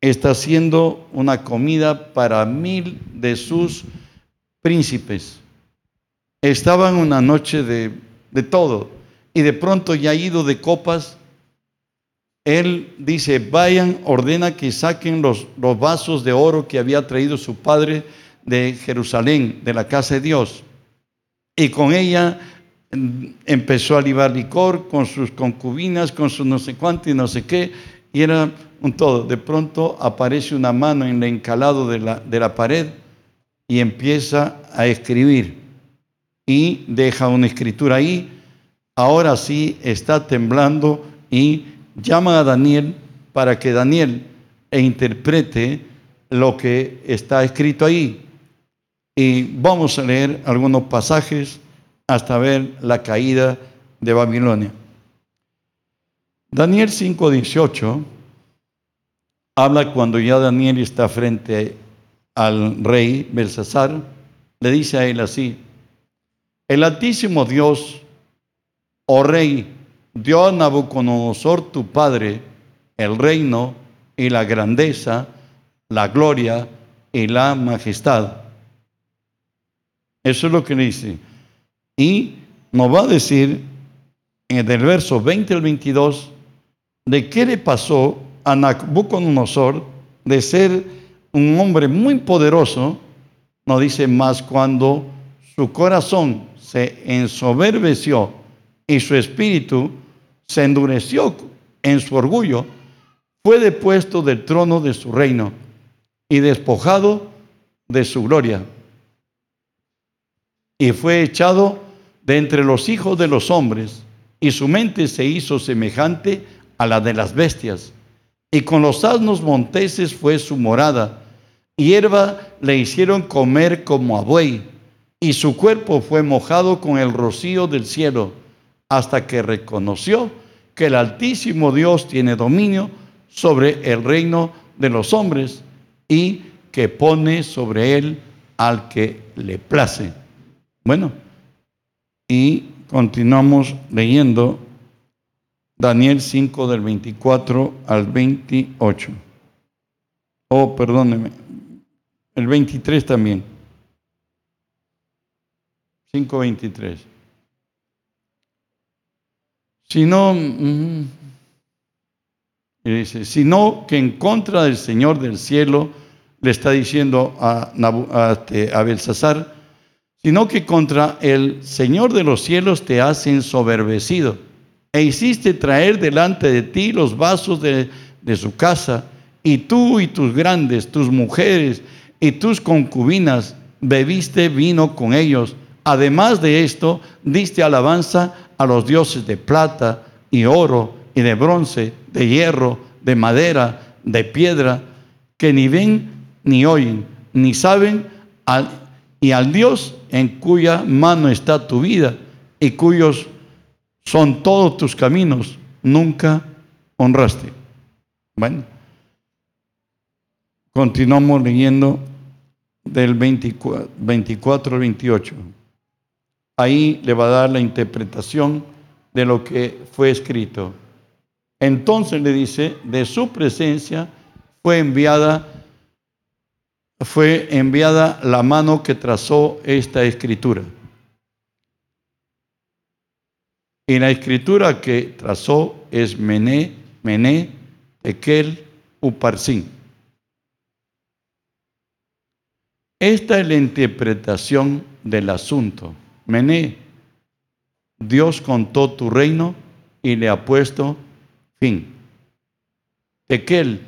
está haciendo una comida para mil de sus príncipes. Estaban una noche de, de todo y de pronto ya ido de copas él dice, vayan, ordena que saquen los, los vasos de oro que había traído su padre de Jerusalén, de la casa de Dios. Y con ella mm, empezó a libar licor con sus concubinas, con su no sé cuánto y no sé qué, y era un todo. De pronto aparece una mano en el encalado de la, de la pared y empieza a escribir. Y deja una escritura ahí. Ahora sí está temblando y llama a Daniel para que Daniel interprete lo que está escrito ahí. Y vamos a leer algunos pasajes hasta ver la caída de Babilonia. Daniel 5:18 habla cuando ya Daniel está frente al rey Belsasar, le dice a él así, el altísimo Dios, oh rey, dio a Nabucodonosor tu padre el reino y la grandeza, la gloria y la majestad. Eso es lo que dice. Y nos va a decir en el verso 20 al 22 de qué le pasó a Nabucodonosor de ser un hombre muy poderoso, nos dice más cuando su corazón se ensoberbeció y su espíritu se endureció en su orgullo, fue depuesto del trono de su reino y despojado de su gloria. Y fue echado de entre los hijos de los hombres, y su mente se hizo semejante a la de las bestias. Y con los asnos monteses fue su morada, hierba le hicieron comer como a buey, y su cuerpo fue mojado con el rocío del cielo, hasta que reconoció que el Altísimo Dios tiene dominio sobre el reino de los hombres y que pone sobre él al que le place. Bueno, y continuamos leyendo Daniel 5 del 24 al 28. Oh, perdóneme, el 23 también. 5.23. Si no, mm, dice, sino que en contra del Señor del cielo, le está diciendo a, a, este, a Belsasar, sino que contra el Señor de los cielos te has ensoberbecido e hiciste traer delante de ti los vasos de, de su casa, y tú y tus grandes, tus mujeres y tus concubinas bebiste vino con ellos. Además de esto, diste alabanza a los dioses de plata y oro y de bronce, de hierro, de madera, de piedra, que ni ven ni oyen, ni saben, y al Dios en cuya mano está tu vida y cuyos son todos tus caminos, nunca honraste. Bueno, continuamos leyendo del 24, 24 al 28. Ahí le va a dar la interpretación de lo que fue escrito. Entonces le dice, de su presencia fue enviada fue enviada la mano que trazó esta escritura. Y la escritura que trazó es Mené, Mené, Ekel, Uparsin. Esta es la interpretación del asunto. Mené, Dios contó tu reino y le ha puesto fin. Tekel,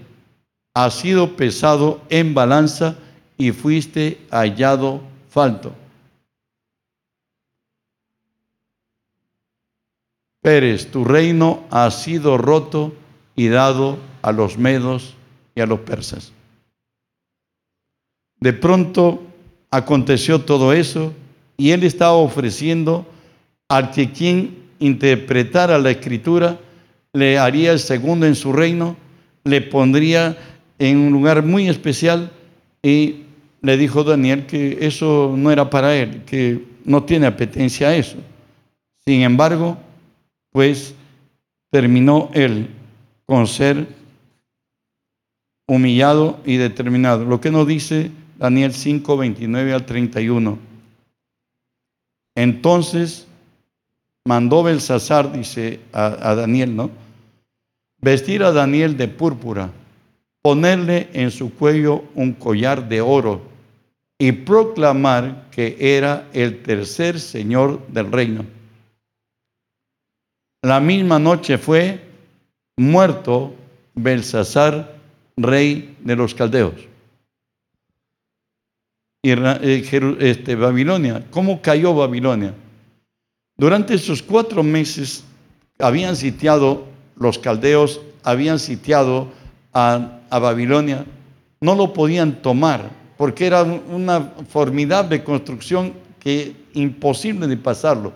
ha sido pesado en balanza y fuiste hallado falto. Pérez, tu reino ha sido roto y dado a los medos y a los persas. De pronto aconteció todo eso y él estaba ofreciendo al que quien interpretara la escritura le haría el segundo en su reino, le pondría en un lugar muy especial y le dijo Daniel que eso no era para él, que no tiene apetencia a eso. Sin embargo, pues terminó él con ser humillado y determinado. Lo que nos dice Daniel 5, 29 al 31. Entonces mandó Belsasar, dice a, a Daniel, ¿no? Vestir a Daniel de púrpura ponerle en su cuello un collar de oro y proclamar que era el tercer señor del reino. La misma noche fue muerto Belsasar, rey de los caldeos. Y eh, este, Babilonia, ¿cómo cayó Babilonia? Durante esos cuatro meses habían sitiado los caldeos, habían sitiado a a Babilonia, no lo podían tomar porque era una formidable construcción que imposible de pasarlo.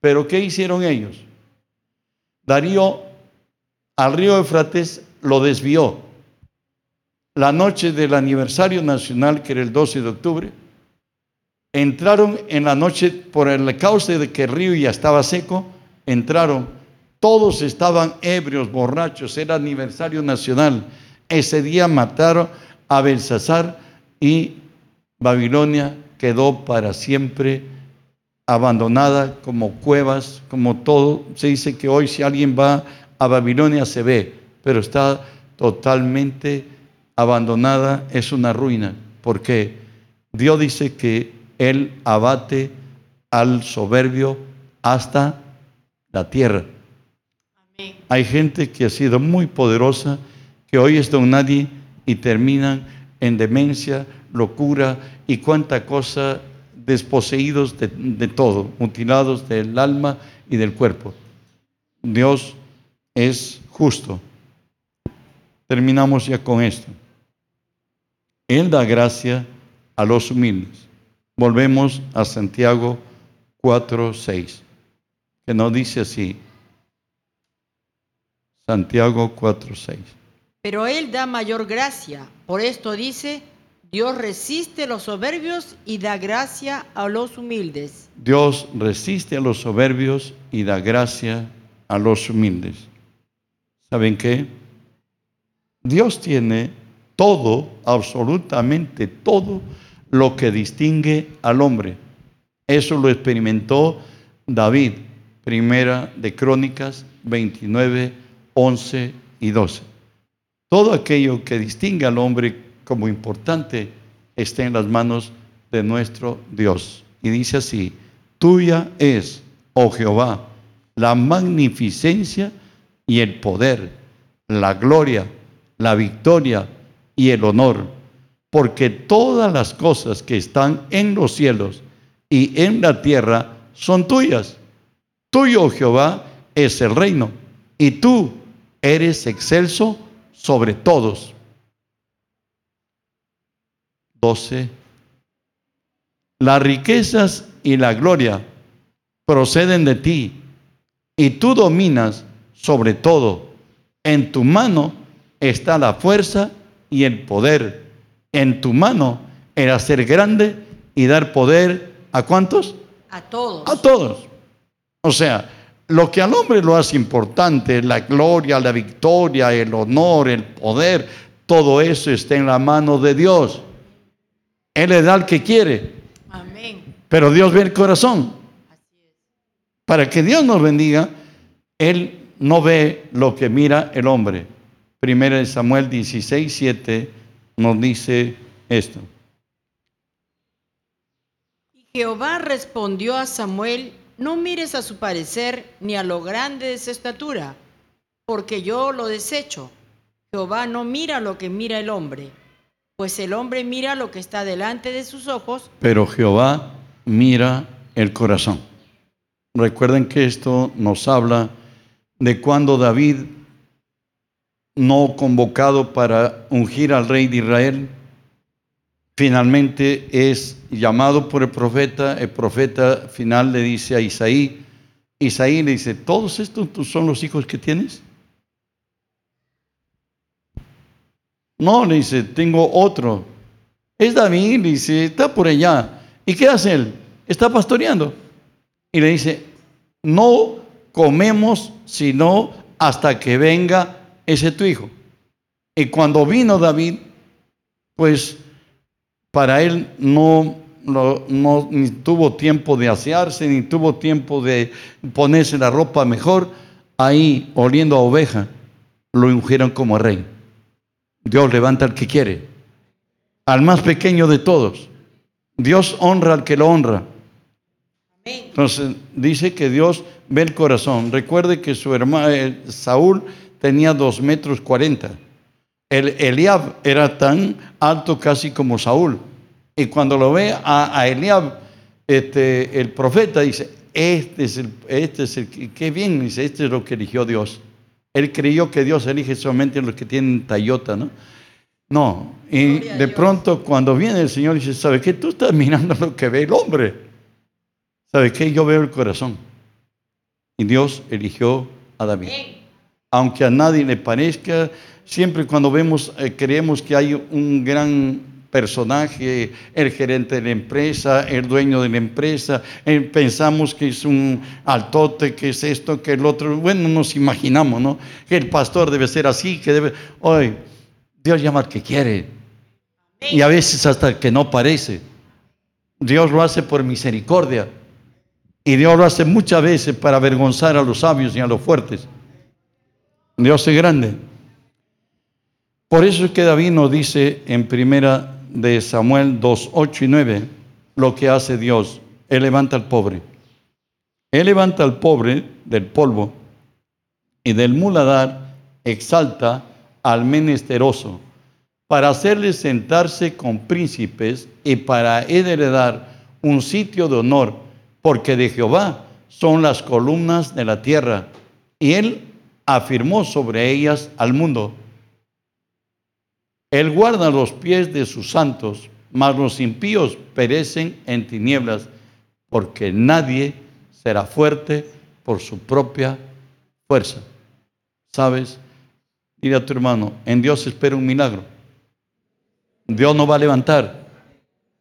Pero ¿qué hicieron ellos? Darío al río Éufrates lo desvió. La noche del aniversario nacional, que era el 12 de octubre, entraron en la noche por el cauce de que el río ya estaba seco, entraron, todos estaban ebrios, borrachos, era aniversario nacional ese día mataron a Belsasar y Babilonia quedó para siempre abandonada como cuevas, como todo. Se dice que hoy si alguien va a Babilonia se ve, pero está totalmente abandonada, es una ruina, porque Dios dice que Él abate al soberbio hasta la tierra. Hay gente que ha sido muy poderosa, que hoy es don nadie y terminan en demencia, locura y cuánta cosa desposeídos de, de todo, mutilados del alma y del cuerpo. Dios es justo. Terminamos ya con esto. Él da gracia a los humildes. Volvemos a Santiago 4, 6, que nos dice así. Santiago 4, 6. Pero Él da mayor gracia. Por esto dice, Dios resiste a los soberbios y da gracia a los humildes. Dios resiste a los soberbios y da gracia a los humildes. ¿Saben qué? Dios tiene todo, absolutamente todo lo que distingue al hombre. Eso lo experimentó David, primera de Crónicas 29, 11 y 12. Todo aquello que distingue al hombre como importante está en las manos de nuestro Dios. Y dice así, tuya es, oh Jehová, la magnificencia y el poder, la gloria, la victoria y el honor, porque todas las cosas que están en los cielos y en la tierra son tuyas. Tuyo, Jehová, es el reino, y tú eres excelso sobre todos. 12. Las riquezas y la gloria proceden de ti, y tú dominas sobre todo. En tu mano está la fuerza y el poder. En tu mano era ser grande y dar poder a cuántos? A todos. A todos. O sea, lo que al hombre lo hace importante, la gloria, la victoria, el honor, el poder, todo eso está en la mano de Dios. Él le da al que quiere. Amén. Pero Dios ve el corazón. Para que Dios nos bendiga, Él no ve lo que mira el hombre. Primera de Samuel 16, 7 nos dice esto. Y Jehová respondió a Samuel, no mires a su parecer ni a lo grande de su estatura, porque yo lo desecho. Jehová no mira lo que mira el hombre, pues el hombre mira lo que está delante de sus ojos. Pero Jehová mira el corazón. Recuerden que esto nos habla de cuando David, no convocado para ungir al rey de Israel, finalmente es llamado por el profeta, el profeta final le dice a Isaí, Isaí le dice, ¿todos estos son los hijos que tienes? No, le dice, tengo otro. Es David, le dice, está por allá. ¿Y qué hace él? Está pastoreando. Y le dice, no comemos sino hasta que venga ese tu hijo. Y cuando vino David, pues para él no, no, ni tuvo tiempo de asearse, ni tuvo tiempo de ponerse la ropa mejor, ahí oliendo a oveja, lo ungieron como rey. Dios levanta al que quiere, al más pequeño de todos. Dios honra al que lo honra. Entonces dice que Dios ve el corazón. Recuerde que su hermano eh, Saúl tenía dos metros cuarenta. El Eliab era tan alto casi como Saúl. Y cuando lo ve a, Eliab, este, el profeta dice, este es el, este es el, qué bien, dice, este es lo que eligió Dios. Él creyó que Dios elige solamente los que tienen Tayota, ¿no? No, y de pronto cuando viene el Señor dice, ¿sabe qué? Tú estás mirando lo que ve el hombre. ¿Sabe qué? Yo veo el corazón. Y Dios eligió a David. Aunque a nadie le parezca, siempre cuando vemos, eh, creemos que hay un gran personaje, el gerente de la empresa, el dueño de la empresa, eh, pensamos que es un altote, que es esto, que el otro, bueno, nos imaginamos, ¿no? Que el pastor debe ser así, que debe, hoy, Dios llama al que quiere. Y a veces hasta que no parece. Dios lo hace por misericordia. Y Dios lo hace muchas veces para avergonzar a los sabios y a los fuertes. Dios es grande. Por eso es que David nos dice en primera de Samuel 2, 8 y 9 lo que hace Dios. Él levanta al pobre. Él levanta al pobre del polvo y del muladar exalta al menesteroso para hacerle sentarse con príncipes y para heredar un sitio de honor, porque de Jehová son las columnas de la tierra y él afirmó sobre ellas al mundo. Él guarda los pies de sus santos, mas los impíos perecen en tinieblas, porque nadie será fuerte por su propia fuerza. ¿Sabes? Dile a tu hermano, en Dios espera un milagro. Dios nos va a levantar.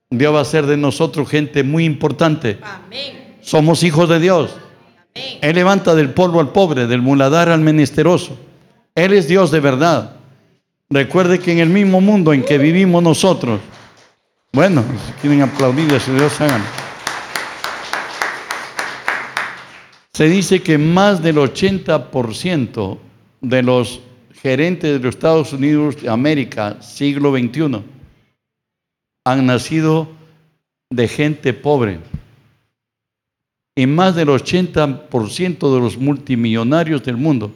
Dios va a hacer de nosotros gente muy importante. Amén. Somos hijos de Dios. Él levanta del polvo al pobre, del muladar al menesteroso. Él es Dios de verdad. Recuerde que en el mismo mundo en que vivimos nosotros, bueno, si quieren aplaudir, si Dios hagan. Se dice que más del 80% de los gerentes de los Estados Unidos de América, siglo XXI, han nacido de gente pobre. Y más del 80% de los multimillonarios del mundo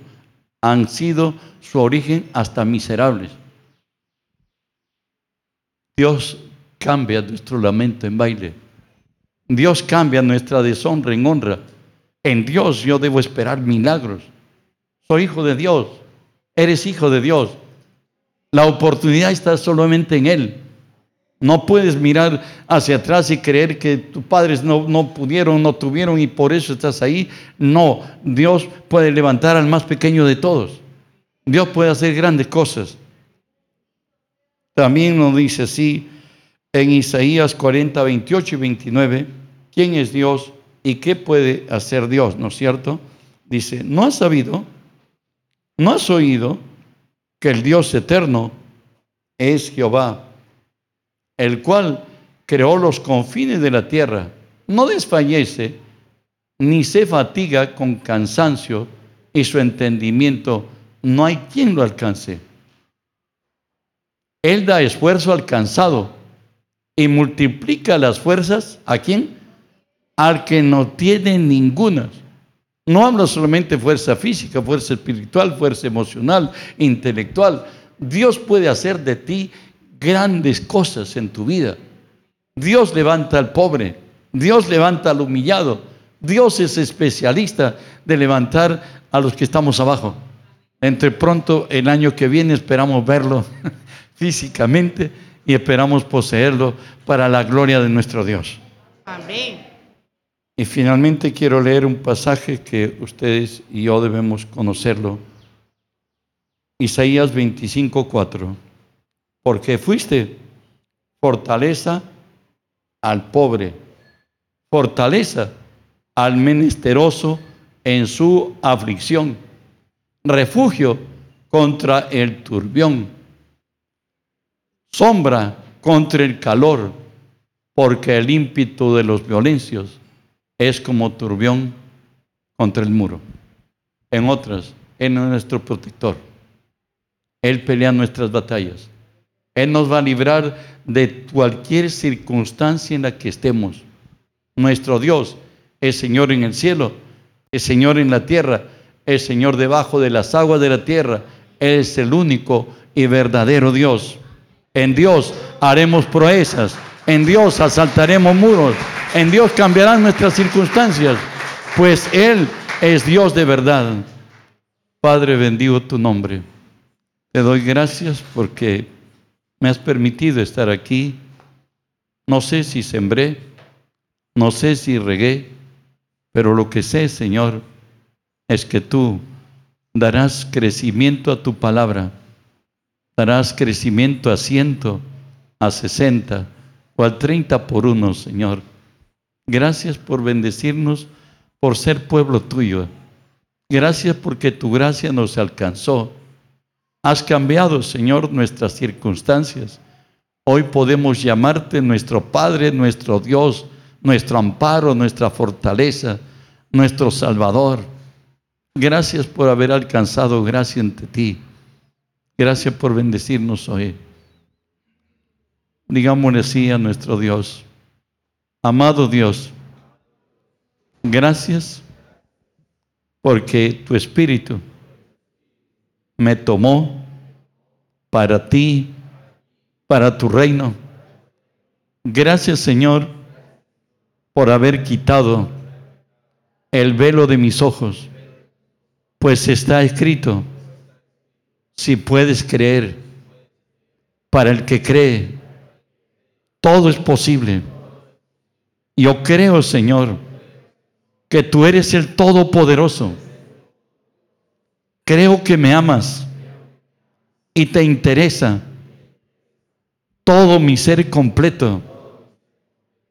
han sido su origen hasta miserables. Dios cambia nuestro lamento en baile. Dios cambia nuestra deshonra en honra. En Dios yo debo esperar milagros. Soy hijo de Dios. Eres hijo de Dios. La oportunidad está solamente en Él. No puedes mirar hacia atrás y creer que tus padres no, no, pudieron, no tuvieron y por eso estás ahí. No, Dios puede levantar al más pequeño de todos. Dios puede hacer grandes cosas. También nos dice así en Isaías 40, 28 y 29, ¿quién es Dios? ¿Y qué puede hacer Dios? ¿No es cierto? Dice, ¿no has sabido? ¿No has oído que el Dios eterno es Jehová, el cual creó los confines de la tierra? No desfallece ni se fatiga con cansancio y su entendimiento no hay quien lo alcance. Él da esfuerzo al cansado y multiplica las fuerzas a quién? al que no tiene ninguna. No hablo solamente fuerza física, fuerza espiritual, fuerza emocional, intelectual. Dios puede hacer de ti grandes cosas en tu vida. Dios levanta al pobre, Dios levanta al humillado. Dios es especialista de levantar a los que estamos abajo. Entre pronto, el año que viene esperamos verlo físicamente y esperamos poseerlo para la gloria de nuestro Dios. Amén. Y finalmente quiero leer un pasaje que ustedes y yo debemos conocerlo. Isaías 25:4. Porque fuiste fortaleza al pobre, fortaleza al menesteroso en su aflicción, refugio contra el turbión, sombra contra el calor, porque el ímpetu de los violencios es como turbión contra el muro. En otras, Él es nuestro protector. Él pelea nuestras batallas. Él nos va a librar de cualquier circunstancia en la que estemos. Nuestro Dios es Señor en el cielo, es Señor en la tierra, es Señor debajo de las aguas de la tierra. Él es el único y verdadero Dios. En Dios haremos proezas. En Dios asaltaremos muros. En Dios cambiarán nuestras circunstancias, pues Él es Dios de verdad. Padre, bendigo tu nombre. Te doy gracias porque me has permitido estar aquí. No sé si sembré, no sé si regué, pero lo que sé, Señor, es que tú darás crecimiento a tu palabra, darás crecimiento a ciento, a sesenta o al treinta por uno, Señor Gracias por bendecirnos, por ser pueblo tuyo. Gracias porque tu gracia nos alcanzó. Has cambiado, Señor, nuestras circunstancias. Hoy podemos llamarte nuestro Padre, nuestro Dios, nuestro amparo, nuestra fortaleza, nuestro Salvador. Gracias por haber alcanzado gracia ante ti. Gracias por bendecirnos hoy. Digámosle así a nuestro Dios. Amado Dios, gracias porque tu Espíritu me tomó para ti, para tu reino. Gracias Señor por haber quitado el velo de mis ojos, pues está escrito, si puedes creer, para el que cree, todo es posible. Yo creo, Señor, que tú eres el Todopoderoso. Creo que me amas y te interesa todo mi ser completo,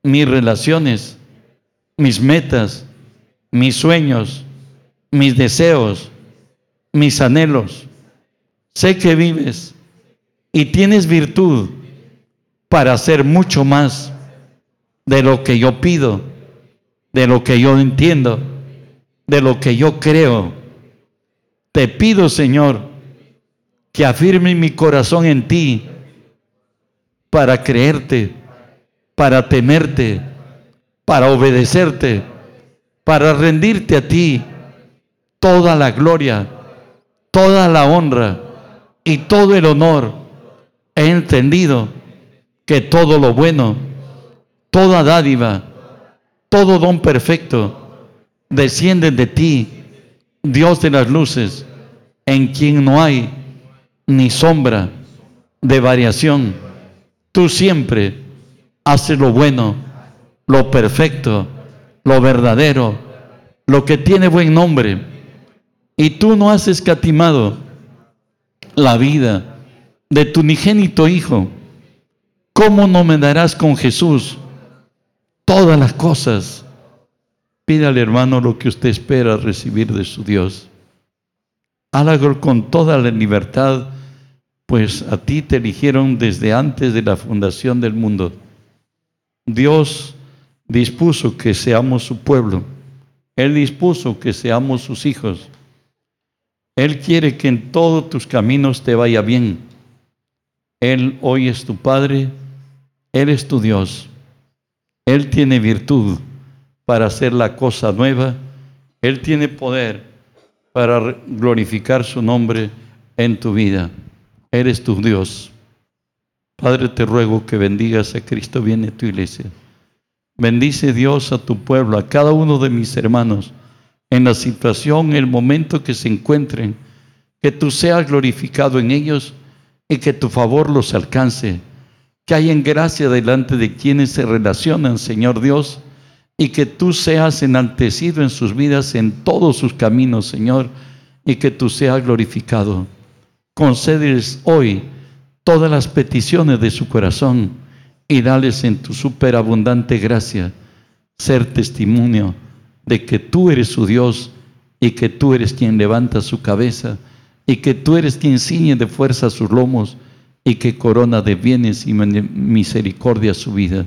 mis relaciones, mis metas, mis sueños, mis deseos, mis anhelos. Sé que vives y tienes virtud para hacer mucho más de lo que yo pido, de lo que yo entiendo, de lo que yo creo. Te pido, Señor, que afirme mi corazón en ti para creerte, para temerte, para obedecerte, para rendirte a ti toda la gloria, toda la honra y todo el honor. He entendido que todo lo bueno, toda dádiva, todo don perfecto desciende de ti, Dios de las luces, en quien no hay ni sombra de variación. Tú siempre haces lo bueno, lo perfecto, lo verdadero, lo que tiene buen nombre. Y tú no has escatimado la vida de tu unigénito Hijo ¿Cómo no me darás con Jesús todas las cosas? Pídale, hermano, lo que usted espera recibir de su Dios. Hágalo con toda la libertad, pues a ti te eligieron desde antes de la fundación del mundo. Dios dispuso que seamos su pueblo. Él dispuso que seamos sus hijos. Él quiere que en todos tus caminos te vaya bien. Él hoy es tu Padre él es tu Dios. Él tiene virtud para hacer la cosa nueva. Él tiene poder para glorificar su nombre en tu vida. Eres tu Dios. Padre, te ruego que bendigas a Cristo viene tu iglesia. Bendice Dios a tu pueblo, a cada uno de mis hermanos, en la situación, el momento que se encuentren, que tú seas glorificado en ellos y que tu favor los alcance que hay en gracia delante de quienes se relacionan, Señor Dios, y que tú seas enaltecido en sus vidas, en todos sus caminos, Señor, y que tú seas glorificado. Concédeles hoy todas las peticiones de su corazón y dales en tu superabundante gracia ser testimonio de que tú eres su Dios y que tú eres quien levanta su cabeza y que tú eres quien ciñe de fuerza sus lomos y que corona de bienes y misericordia su vida.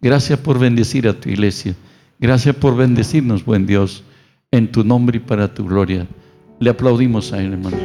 Gracias por bendecir a tu iglesia. Gracias por bendecirnos, buen Dios, en tu nombre y para tu gloria. Le aplaudimos a él, hermano.